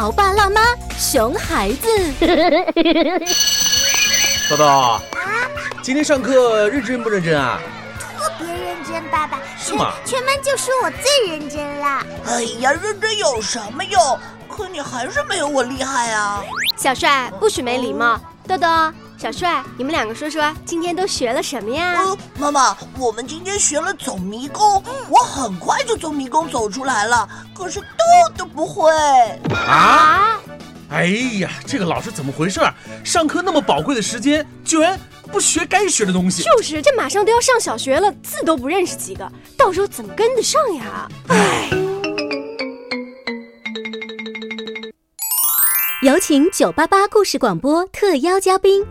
潮爸辣妈，熊孩子。豆豆，今天上课认真不认真啊？特别认真，爸爸。是吗？全班就说我最认真了。哎呀，认真有什么用？可你还是没有我厉害啊！小帅，不许没礼貌。豆豆，小帅，你们两个说说，今天都学了什么呀？妈妈，我们今天学了走迷宫，我很快就从迷宫走出来了，可是豆豆不会。啊？哎呀，这个老师怎么回事？上课那么宝贵的时间，居然不学该学的东西。就是，这马上都要上小学了，字都不认识几个，到时候怎么跟得上呀？哎。有请九八八故事广播特邀嘉宾。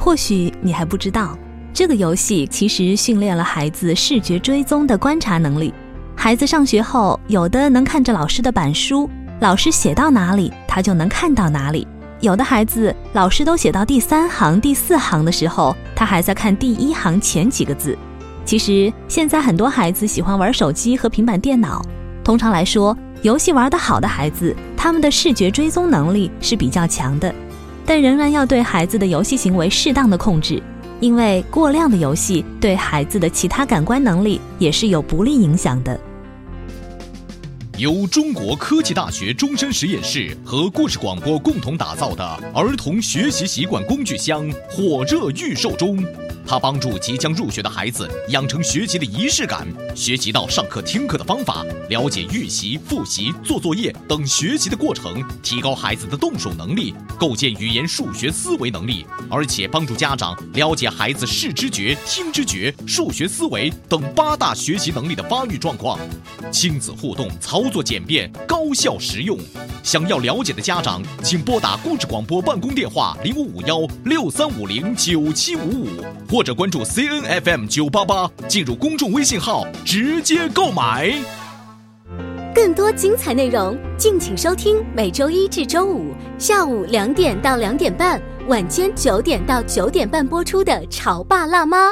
或许你还不知道，这个游戏其实训练了孩子视觉追踪的观察能力。孩子上学后，有的能看着老师的板书，老师写到哪里，他就能看到哪里；有的孩子，老师都写到第三行、第四行的时候，他还在看第一行前几个字。其实，现在很多孩子喜欢玩手机和平板电脑。通常来说，游戏玩得好的孩子，他们的视觉追踪能力是比较强的，但仍然要对孩子的游戏行为适当的控制，因为过量的游戏对孩子的其他感官能力也是有不利影响的。由中国科技大学终身实验室和故事广播共同打造的儿童学习习惯工具箱火热预售中。它帮助即将入学的孩子养成学习的仪式感，学习到上课听课的方法，了解预习、复习、做作业等学习的过程，提高孩子的动手能力，构建语言数学思维能力，而且帮助家长了解孩子视知觉、听知觉、数学思维等八大学习能力的发育状况。亲子互动，操作简便，高效实用。想要了解的家长，请拨打故事广播办公电话零五五幺六三五零九七五五或。者关注 C N F M 九八八，进入公众微信号直接购买。更多精彩内容，敬请收听每周一至周五下午两点到两点半，晚间九点到九点半播出的《潮爸辣妈》。